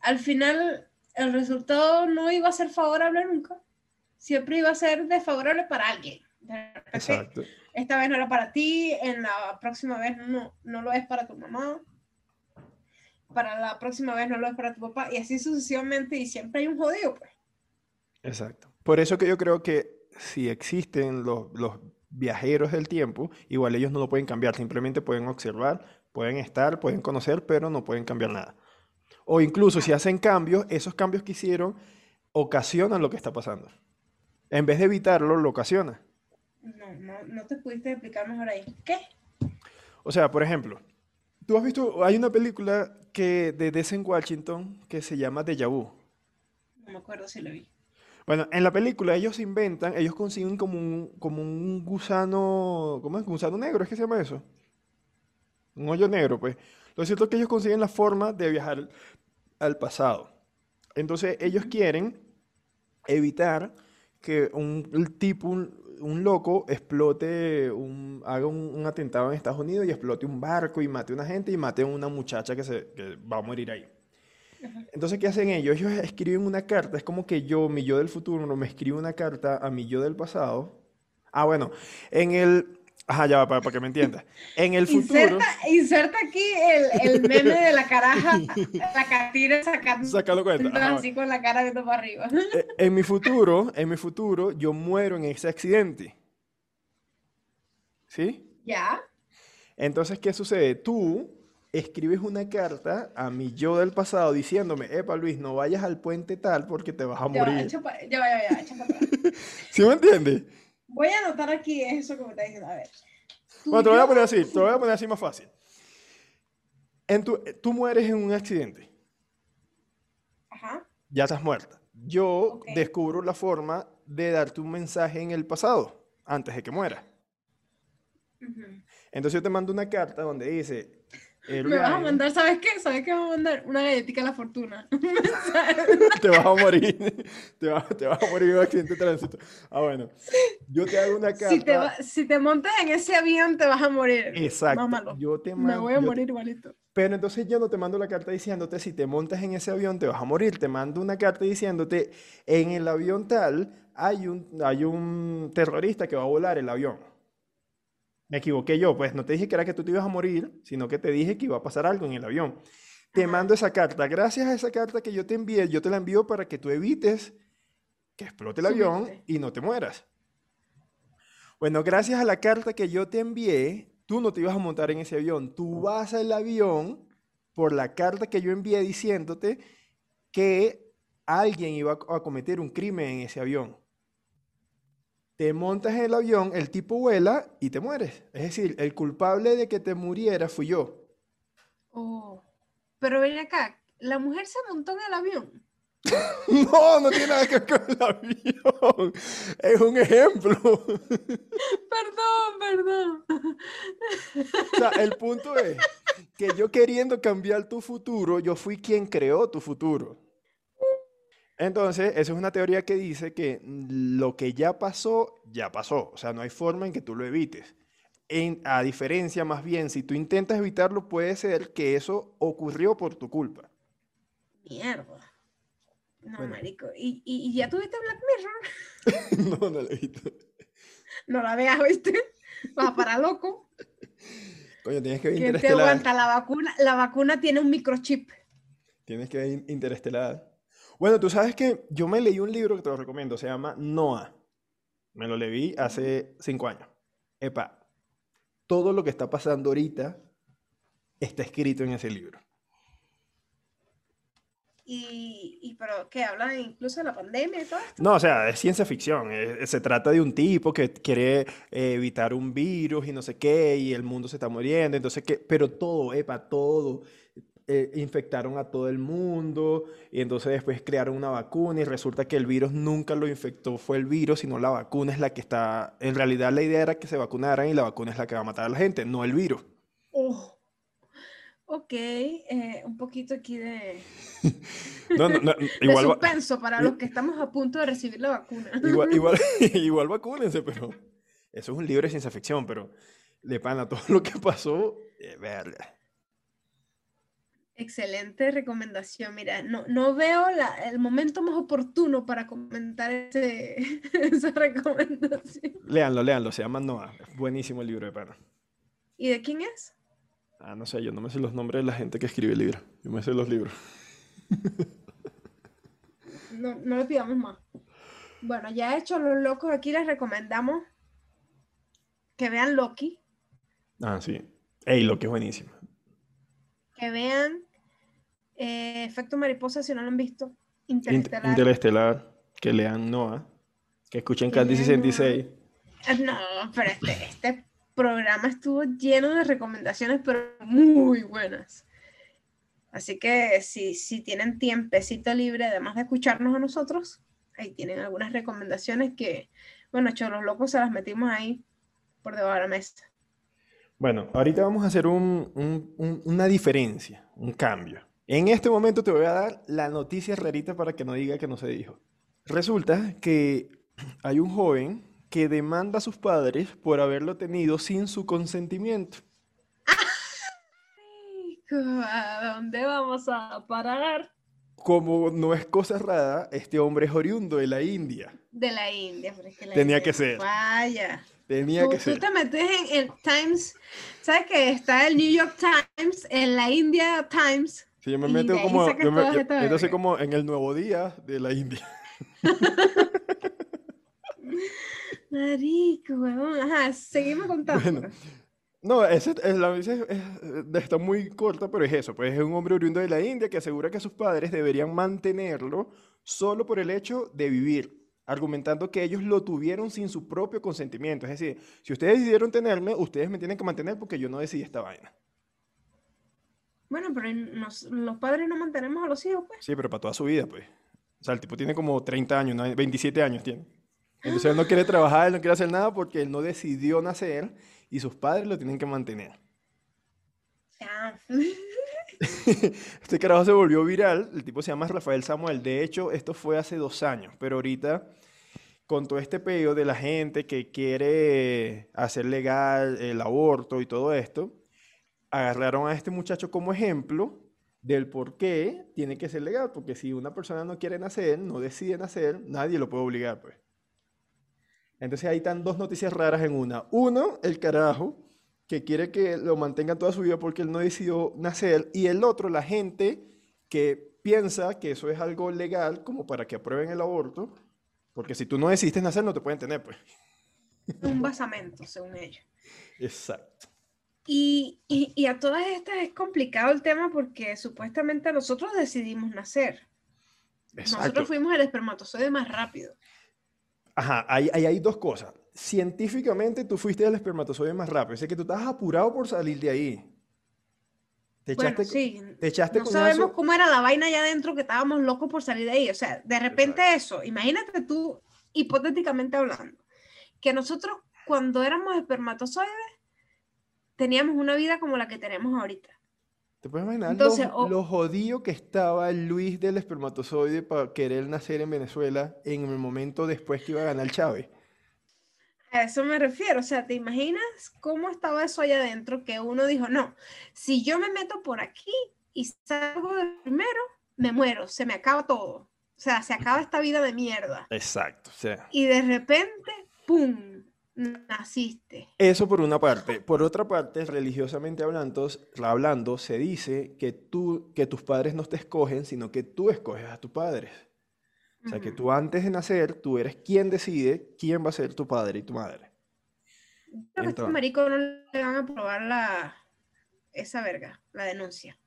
Al final, el resultado no iba a ser favorable nunca. Siempre iba a ser desfavorable para alguien. Exacto. Esta vez no era para ti, en la próxima vez no, no lo es para tu mamá, para la próxima vez no lo es para tu papá, y así sucesivamente, y siempre hay un jodido, pues. Exacto. Por eso que yo creo que si existen los, los viajeros del tiempo, igual ellos no lo pueden cambiar, simplemente pueden observar, Pueden estar, pueden conocer, pero no pueden cambiar nada. O incluso si hacen cambios, esos cambios que hicieron ocasionan lo que está pasando. En vez de evitarlo, lo ocasiona. No, no, no te pudiste explicar mejor ahí. ¿Qué? O sea, por ejemplo, tú has visto, hay una película que de Denzel Washington que se llama Deja Vu. No me acuerdo si lo vi. Bueno, en la película ellos inventan, ellos consiguen como un, como un gusano, ¿cómo es? Gusano negro, ¿es que se llama eso? un hoyo negro, pues. Lo cierto es que ellos consiguen la forma de viajar al pasado. Entonces ellos quieren evitar que un tipo, un, loco, explote, un, haga un, atentado en Estados Unidos y explote un barco y mate a una gente y mate a una muchacha que, se, va a morir ahí. Entonces, ¿qué hacen ellos? Ellos escriben una carta, es como que yo, mi yo del futuro, me escribe una carta a mi yo del pasado. Ah, bueno, en el... Ajá, ya va, para, para que me entiendas. En el futuro... Inserta, inserta aquí el, el meme de la caraja, la catira sacando, Sacando cuenta, ajá. así con la cara viendo para arriba. Eh, En mi futuro, en mi futuro, yo muero en ese accidente. ¿Sí? ¿Ya? Entonces, ¿qué sucede? Tú escribes una carta a mi yo del pasado diciéndome, epa Luis, no vayas al puente tal porque te vas a Ya va, morir. ya va, ya va, ya va. *laughs* ¿Sí me entiendes? Voy a anotar aquí eso que me está diciendo. A ver. Bueno, te lo voy a poner así, te lo voy a poner así más fácil. En tu, tú mueres en un accidente, Ajá. ya estás muerta. Yo descubro la forma de darte un mensaje en el pasado, antes de que muera. ujú. Entonces yo te mando una carta donde dice, Me vas a mandar, ¿sabes qué? ¿Sabes qué me vas a mandar? Una galletita a la fortuna. *laughs* te vas a morir, te vas, te vas a morir en un accidente de tránsito. Ah, bueno, yo te hago una carta. Si te, va- si te montas en ese avión, te vas a morir. Exacto. Mámalo. Yo te Me mando, voy a yo te- morir igualito. Pero entonces yo no te mando la carta diciéndote si te montas en ese avión te vas a morir. Te mando una carta diciéndote en el avión tal hay un, hay un terrorista que va a volar el avión. Me equivoqué yo, pues no te dije que era que tú te ibas a morir, sino que te dije que iba a pasar algo en el avión. Te Ajá. mando esa carta. Gracias a esa carta que yo te envié, yo te la envío para que tú evites que explote el avión y no te mueras. Bueno, gracias a la carta que yo te envié, tú no te ibas a montar en ese avión. Tú vas al avión por la carta que yo envié diciéndote que alguien iba a cometer un crimen en ese avión. Te montas en el avión, el tipo vuela y te mueres. Es decir, el culpable de que te muriera fui yo. Oh. Pero ven acá, la mujer se montó en el avión. *laughs* No, no tiene nada que ver con el avión. Es un ejemplo. *laughs* Perdón, perdón. O sea, el punto es que yo queriendo cambiar tu futuro, yo fui quien creó tu futuro. Entonces, esa es una teoría que dice que lo que ya pasó, ya pasó. O sea, no hay forma en que tú lo evites. En- a diferencia, más bien, si tú intentas evitarlo, puede ser que eso ocurrió por tu culpa. Mierda. No, Bueno. marico. ¿Y, y, y ya tuviste Black Mirror? *laughs* No, no lo he visto. No la veas, ¿viste? Vas a parar loco. Coño, tienes que ver ¿Quién te aguanta la vacuna? La vacuna tiene un microchip. Tienes que ver In- Interestelar. Bueno, tú sabes que yo me leí un libro que te lo recomiendo, se llama Noah. Me lo leí hace cinco años. Epa, todo lo que está pasando ahorita está escrito en ese libro. Y, y pero que habla incluso de la pandemia y todo esto. No, o sea, es ciencia ficción. se trata de un tipo que quiere eh, evitar un virus y no sé qué, y el mundo se está muriendo. Entonces, ¿qué? Pero todo, epa, todo. Eh, infectaron a todo el mundo y entonces después crearon una vacuna y resulta que el virus nunca lo infectó, fue el virus, sino la vacuna es la que está... En realidad la idea era que se vacunaran y la vacuna es la que va a matar a la gente, no el virus. Oh. Ok, eh, un poquito aquí de, *laughs* No, no, no, *laughs* de igual, va- suspenso para los *laughs* que estamos a punto de recibir la vacuna. igual, igual, igual vacúnense, pero eso es un libro de ciencia ficción, pero de pana todo lo que pasó, eh, verga. Excelente recomendación. Mira, no, no veo la- el momento más oportuno para comentar ese- *laughs* esa recomendación. Léanlo, léanlo, se llama Noah. Buenísimo el libro de pana. ¿Y de quién es? Ah, no sé, yo no me sé los nombres de la gente que escribe libros. Yo me sé los libros. *laughs* No, no le pidamos más. Bueno, ya hecho los locos, aquí les recomendamos que vean Loki, Ah, sí. Ey, lo que es buenísimo. que vean eh, Efecto Mariposa si no lo han visto, Int- Interestelar. Interestelar, que lean Noah, que escuchen lean 66. Ah, No, pero este, este programa estuvo lleno de recomendaciones, pero muy buenas. Así que si, si tienen tiempecito libre, además de escucharnos a nosotros, ahí tienen algunas recomendaciones que, bueno, Cholos Locos se las metimos ahí por debajo de la mesa. Bueno, ahorita vamos a hacer un- un- un- una diferencia, un cambio. En este momento te voy a dar la noticia rarita para que no diga que no se dijo. Resulta que hay un joven que demanda a sus padres por haberlo tenido sin su consentimiento. ¿A dónde vamos a parar? como no es cosa rara, este hombre es oriundo de la India. De la India, pero es que la Tenía India que ser. Vaya. Tenía Tú, que tú ser. te metes en el Times, ¿sabes que está el New York Times, en la India Times? Sí, yo me y meto como, yo me, yo- soy como en el nuevo día de la India. *laughs* Marico, huevón. Ajá, seguimos contando. Bueno. No, ese, es- la es- es- está muy corta, pero es eso, pues es un hombre oriundo de la India que asegura que sus padres deberían mantenerlo solo por el hecho de vivir, argumentando que ellos lo tuvieron sin su propio consentimiento. Es decir, si ustedes decidieron tenerme, ustedes me tienen que mantener porque yo no decidí esta vaina. Bueno, pero nos- los padres no mantenemos a los hijos, pues. Sí, pero para toda su vida, pues. O sea, el tipo tiene como 30 años, ¿no? 27 años tiene. Entonces él no quiere trabajar, él no quiere hacer nada porque él no decidió nacer y sus padres lo tienen que mantener. *laughs* Este carajo se volvió viral, el tipo se llama Rafael Samuel, de hecho esto fue hace dos años, pero ahorita con todo este peo de la gente que quiere hacer legal el aborto y todo esto, agarraron a este muchacho como ejemplo del por qué tiene que ser legal, porque si una persona no quiere nacer, no decide nacer, nadie lo puede obligar, pues. Entonces ahí están dos noticias raras en una. Uno, el carajo, que quiere que lo mantengan toda su vida porque él no decidió nacer. Y el otro, la gente que piensa que eso es algo legal como para que aprueben el aborto. Porque si tú no decidiste nacer, no te pueden tener, pues. un basamento, según ellos. Exacto. Y, y, y a todas estas es complicado el tema porque supuestamente nosotros decidimos nacer. Exacto. Nosotros fuimos el espermatozoide más rápido. Ajá, ahí, hay dos cosas. Científicamente tú fuiste el espermatozoide más rápido. Así que tú estás apurado por salir de ahí. Te Bueno, echaste, sí. te echaste No sabemos cómo era la vaina allá adentro que estábamos locos por salir de ahí. O sea, de repente eso, imagínate tú, hipotéticamente hablando, que nosotros cuando éramos espermatozoides teníamos una vida como la que tenemos ahorita. ¿Te puedes imaginar Entonces, lo, o- lo jodido que estaba Luis del espermatozoide para querer nacer en Venezuela en el momento después que iba a ganar Chávez? A eso me refiero. O sea, ¿te imaginas cómo estaba eso allá adentro? Que uno dijo, no, si yo me meto por aquí y salgo de primero, me muero, se me acaba todo. O sea, se acaba esta vida de mierda. Exacto, o sea. Y de repente, ¡pum! Naciste. Eso por una parte. Por otra parte, religiosamente hablando, hablando, se dice que tú, que tus padres no te escogen, sino que tú escoges a tus padres. O sea, que tú antes de nacer, tú eres quien decide quién va a ser tu padre y tu madre. Creo que a este marico no le van a aprobar la, esa verga, la denuncia.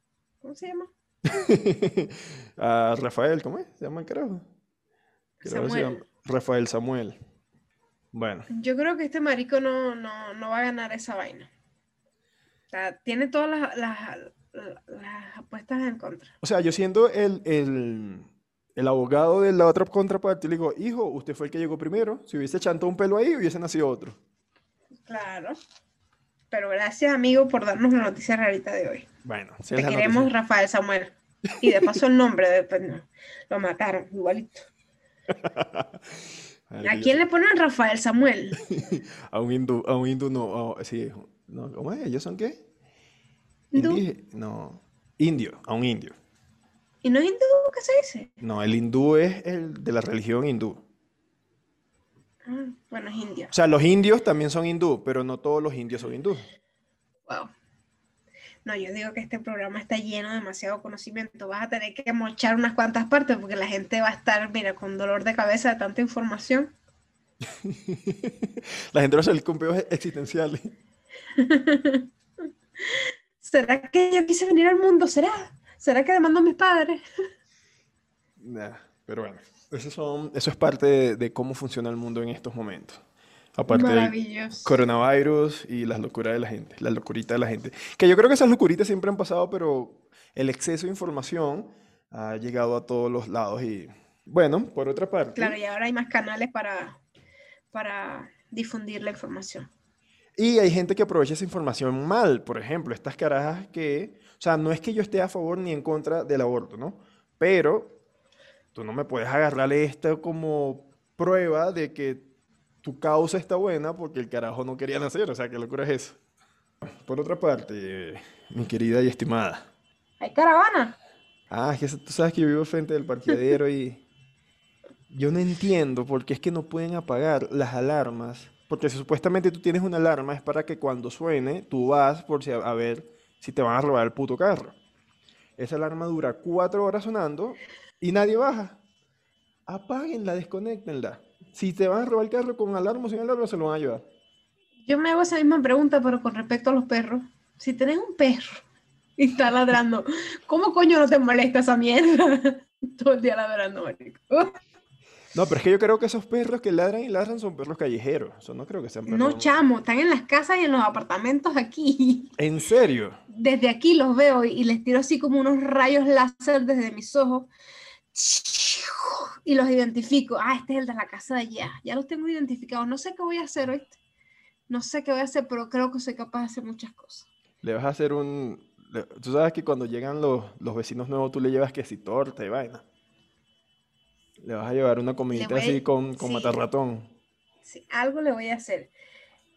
¿Cómo se llama? a *laughs* Rafael, ¿cómo es? ¿Se llama el carajo? Creo que se llama. Rafael Samuel. Bueno, Yo creo que este marico no, no, no va a ganar esa vaina. O sea, tiene todas las, las, las apuestas en contra. o sea, yo siendo el, el, el abogado de la otra contraparte, le digo, hijo, usted fue el que llegó primero. Si hubiese chantado un pelo ahí, hubiese nacido otro. Claro. Pero gracias, amigo, por darnos la noticia rarita de hoy. Bueno, esa Te queremos, noticia. Rafael Samuel. Y de paso el nombre, de, pues, no, lo mataron, igualito. *laughs* ¿A quién le ponen Rafael Samuel? *laughs* A un hindú, a un hindú no, a- sí, no, ¿cómo es? ¿Ellos son qué? ¿Hindú? Indíge- No, indio, a un indio. ¿Y no es hindú? ¿Qué se dice? No, el hindú es el de la religión hindú. Ah, bueno, es indio. O sea, los indios también son hindú, pero no todos los indios son hindú. Wow. No, yo digo que este programa está lleno de demasiado conocimiento. Vas a tener que mochar unas cuantas partes porque la gente va a estar, mira, con dolor de cabeza de tanta información. *laughs* La gente va a salir con peos existenciales. *laughs* ¿Será que yo quise venir al mundo? ¿Será? ¿Será que demando a mis padres? Nah, pero bueno, eso, son, eso es parte de, de cómo funciona el mundo en estos momentos. Aparte del coronavirus y las locuras de la gente, la locurita de la gente. Que yo creo que esas locuritas siempre han pasado, pero el exceso de información ha llegado a todos los lados y bueno, por otra parte, Claro, y ahora hay más canales para, para difundir la información. y hay gente que aprovecha esa información mal, por ejemplo, estas carajas que, o sea, no es que yo esté a favor ni en contra del aborto, ¿no? Pero tú no me puedes agarrarle esto como prueba de que tu causa está buena porque el carajo no quería nacer, o sea, qué locura es eso. Por otra parte, mi querida y estimada, ¿Hay caravana? Ah, es que tú sabes que yo vivo frente del parqueadero y *laughs* yo no entiendo por qué es que no pueden apagar las alarmas. Porque si supuestamente tú tienes una alarma es para que cuando suene tú vas por si a, a ver si te van a robar el puto carro. Esa alarma dura cuatro horas sonando y nadie baja. Apáguenla, desconectenla. Si te van a robar el carro con alarma o sin alarma, se lo van a llevar. Yo me hago esa misma pregunta, pero con respecto a los perros. Si tenés un perro y está ladrando, ¿cómo coño no te molesta esa mierda? *laughs* Todo el día ladrando, marico. No, pero es que yo creo que esos perros que ladran y ladran son perros callejeros. Eso no creo que sean perros. No, chamo, están en las casas y en los apartamentos aquí. *laughs* ¿En serio? Desde aquí los veo y les tiro así como unos rayos láser desde mis ojos. Y los identifico. Ah, este es el de la casa de allá. Ya los tengo identificados. No sé qué voy a hacer hoy. No sé qué voy a hacer, pero creo que soy capaz de hacer muchas cosas. Le vas a hacer un... Tú sabes que cuando llegan los, los vecinos nuevos tú le llevas que si torta y vaina. Le vas a llevar una comidita voy así con, con sí. matarratón. Sí, algo le voy a hacer,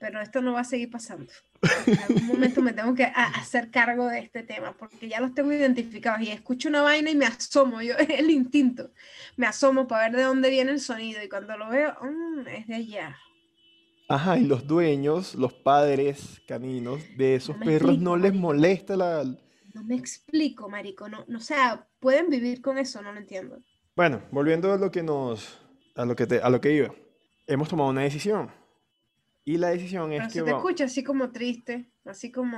pero esto no va a seguir pasando. En algún momento me tengo que hacer cargo de este tema, porque ya los tengo identificados y escucho una vaina y me asomo, yo, *laughs* es el instinto, me asomo para ver de dónde viene el sonido y cuando lo veo, mm, es de allá. Ajá, y los dueños, los padres caninos de esos perros explico, no les marico. molesta la... No me explico, marico, no, no, o sea, pueden vivir con eso, no lo entiendo. Bueno, volviendo a lo que nos... a lo que te, a lo que iba. Hemos tomado una decisión. Y la decisión Pero es se que te va- escucha así como triste, así como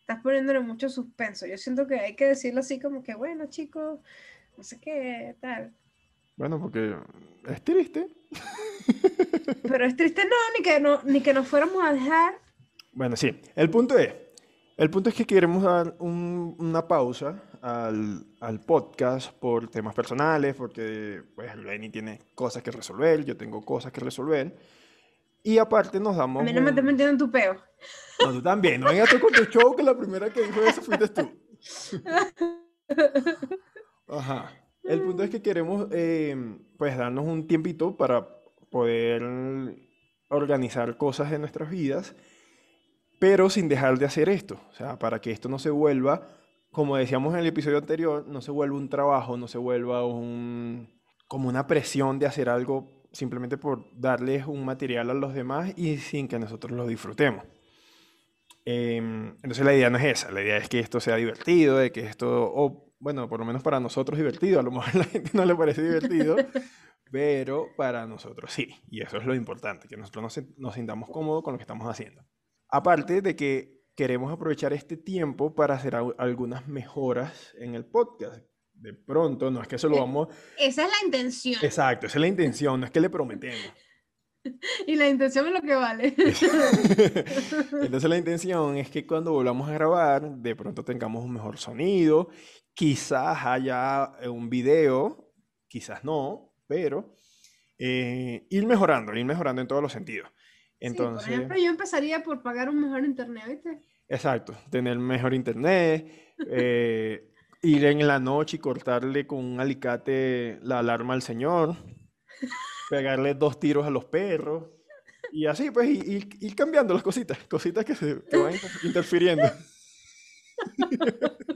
estás poniéndole mucho suspenso. Yo siento que hay que decirlo así como que, bueno, chicos, no sé qué, tal. Bueno, porque es triste. *laughs* Pero es triste, no, ni que, no, ni que nos fuéramos a dejar. Bueno, sí. El punto es, el punto es que queremos dar un- una pausa al, al podcast por temas personales, porque pues Lenny tiene cosas que resolver, yo tengo cosas que resolver. Y aparte nos damos A mí no me estás metiendo en tu peo. No, tú también. No vengas tú con tu show que la primera que dijo eso fuiste tú. Ajá. El punto es que queremos eh, pues darnos un tiempito para poder organizar cosas en nuestras vidas, pero sin dejar de hacer esto. O sea, para que esto no se vuelva, como decíamos en el episodio anterior, no se vuelva un trabajo, no se vuelva un, como una presión de hacer algo simplemente por darles un material a los demás y sin que nosotros lo disfrutemos. Em, entonces la idea no es esa, la idea es que esto sea divertido, de que esto, o bueno, por lo menos para nosotros divertido, a lo *laughs* mejor a la gente no le parece divertido, *laughs* pero para nosotros sí, y eso es lo importante, que nosotros nos, nos sintamos cómodos con lo que estamos haciendo. Aparte de que queremos aprovechar este tiempo para hacer al- algunas mejoras en el podcast. De pronto, no es que eso lo Eh, vamos... Esa es la intención. Exacto, esa es la intención, no es que le prometemos. *laughs* Y la intención es lo que vale. *laughs* Entonces la intención es que cuando volvamos a grabar, de pronto tengamos un mejor sonido, quizás haya eh, un video, quizás no, pero eh, ir mejorando, ir mejorando en todos los sentidos. Sí, Entonces, por ejemplo, yo empezaría por pagar un mejor internet, ¿viste? exacto, tener mejor internet, eh, ir en la noche y cortarle con un alicate la alarma al señor, pegarle dos tiros a los perros. Y así, pues, ir, ir cambiando las cositas, cositas que, se, que van inter- interfiriendo. *laughs*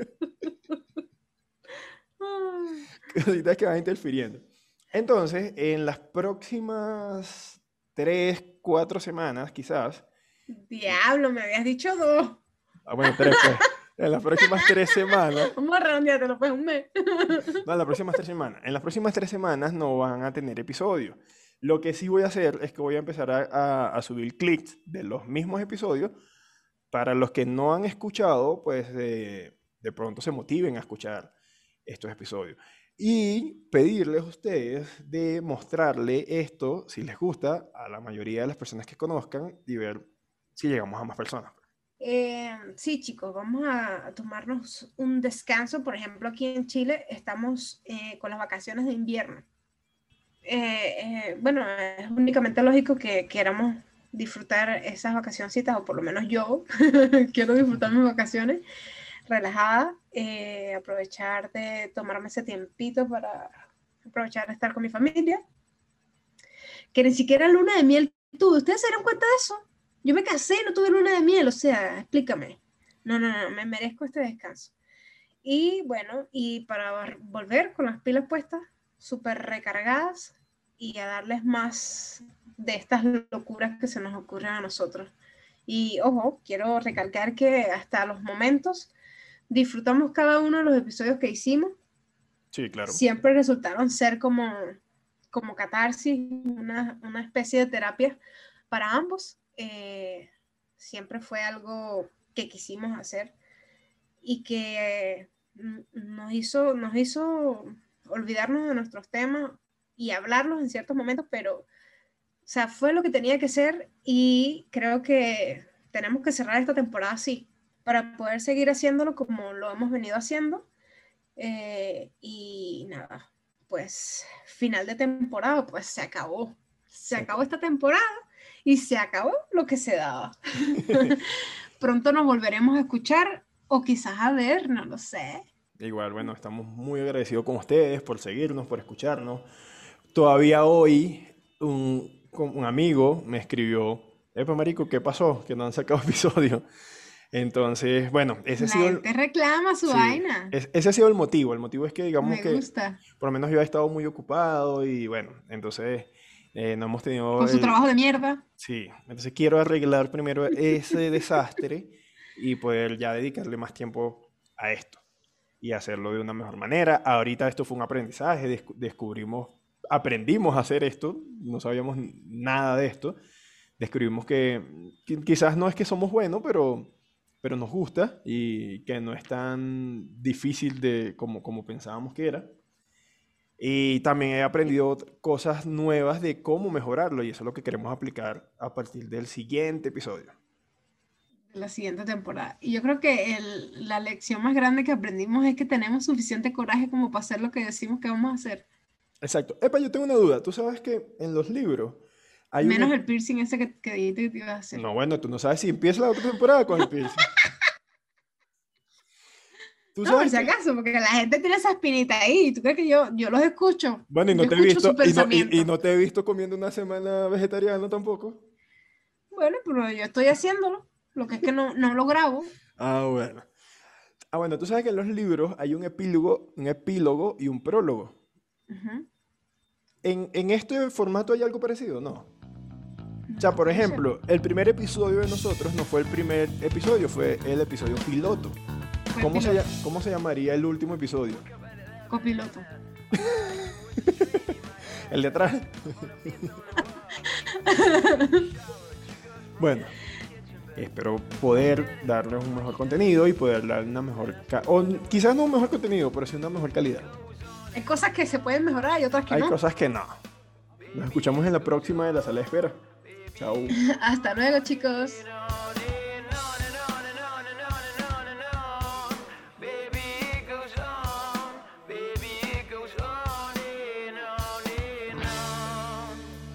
Cositas que van interfiriendo. Entonces, en las próximas tres, cuatro semanas, quizás, Diablo, me habías dicho dos. ah, bueno, tres, pues, *laughs* en las próximas tres semanas, Vamos a redondeártelo, pues un mes. *laughs* no, en las próximas tres semanas, en las próximas tres semanas no van a tener episodios. Lo que sí voy a hacer es que voy a empezar a, a- a subir clips de los mismos episodios para los que no han escuchado, pues de, de pronto se motiven a escuchar estos episodios. Y pedirles a ustedes de mostrarle esto, si les gusta, a la mayoría de las personas que conozcan y ver si llegamos a más personas. Eh, sí, chicos, vamos a, tomarnos un descanso. Por ejemplo, aquí en Chile estamos eh, con las vacaciones de invierno. Eh, bueno, es únicamente lógico que queramos disfrutar esas vacacioncitas, o por lo menos yo *laughs* quiero disfrutar mis vacaciones relajada, aprovechar de tomarme ese tiempito para aprovechar de estar con mi familia. Que ni siquiera luna de miel tuve. ¿Ustedes se dieron cuenta de eso? Yo me casé y no tuve luna de miel, o sea, explícame. No, no, no, me merezco este descanso. Y bueno, y para volver con las pilas puestas, súper recargadas y a darles más de estas locuras que se nos ocurren a nosotros. Y ojo, quiero recalcar que hasta los momentos disfrutamos cada uno de los episodios que hicimos. Sí, claro. Siempre resultaron ser como, como catarsis, una, una especie de terapia para ambos. Eh, siempre fue algo que quisimos hacer y que nos hizo, nos hizo olvidarnos de nuestros temas y hablarlos en ciertos momentos, pero, o sea, fue lo que tenía que ser y creo que tenemos que cerrar esta temporada así, para poder seguir haciéndolo como lo hemos venido haciendo. Eh, y nada, pues final de temporada, pues se acabó. Se acabó esta temporada y se acabó lo que se daba. *laughs* Pronto nos volveremos a escuchar o quizás a ver, no lo sé. Igual, bueno, estamos muy agradecidos con ustedes por seguirnos, por escucharnos. Todavía hoy un, un amigo me escribió, Epa, marico, ¿qué pasó? Que no han sacado *laughs* episodio. Entonces, bueno, ese ha sido... El... reclama su vaina. ese ha sido el motivo. El motivo es que, digamos me que... Gusta. Por lo menos yo he estado muy ocupado y, bueno, entonces eh, no hemos tenido... Con su trabajo de mierda. Sí, entonces quiero arreglar primero ese desastre y poder ya dedicarle más tiempo a esto y hacerlo de una mejor manera. Ahorita esto fue un aprendizaje, descubrimos, aprendimos a hacer esto, no sabíamos nada de esto, descubrimos que, quizás no es que somos buenos, pero, pero nos gusta y que no es tan difícil de como, como pensábamos que era. Y también he aprendido cosas nuevas de cómo mejorarlo y eso es lo que queremos aplicar a partir del siguiente episodio la siguiente temporada. Y yo creo que el, la lección más grande que aprendimos es que tenemos suficiente coraje como para hacer lo que decimos que vamos a hacer. Exacto. Epa, yo tengo una duda. Tú sabes que en los libros hay Menos el piercing ese que, que dijiste que ibas a hacer. No, bueno, tú no sabes si empieza la otra temporada con el piercing. *laughs* ¿Tú no, por si acaso, porque la gente tiene esa espinita ahí. ¿Tú crees que yo, yo los escucho? Bueno, y no, te he visto, y no, y no te he visto comiendo una semana vegetariana tampoco. Bueno, pero yo estoy haciéndolo. Lo que es que no, no lo grabo. Ah, bueno. Ah, bueno, tú sabes que en los libros hay un epílogo, un epílogo y un prólogo. ¿En, ¿En, este formato hay algo parecido? No. O sea, por ejemplo, el primer episodio de nosotros no fue el primer episodio, fue el episodio piloto. ¿Cómo, Se, ¿Cómo se llamaría el último episodio? Copiloto. *laughs* el de atrás. *laughs* bueno, espero poder darles un mejor contenido y poder dar una mejor, o quizás no un mejor contenido, pero sí una mejor calidad. Hay cosas que se pueden mejorar y otras que no. Hay cosas que no. Nos escuchamos en la próxima de la sala de espera. Chao. *laughs* Hasta luego, chicos.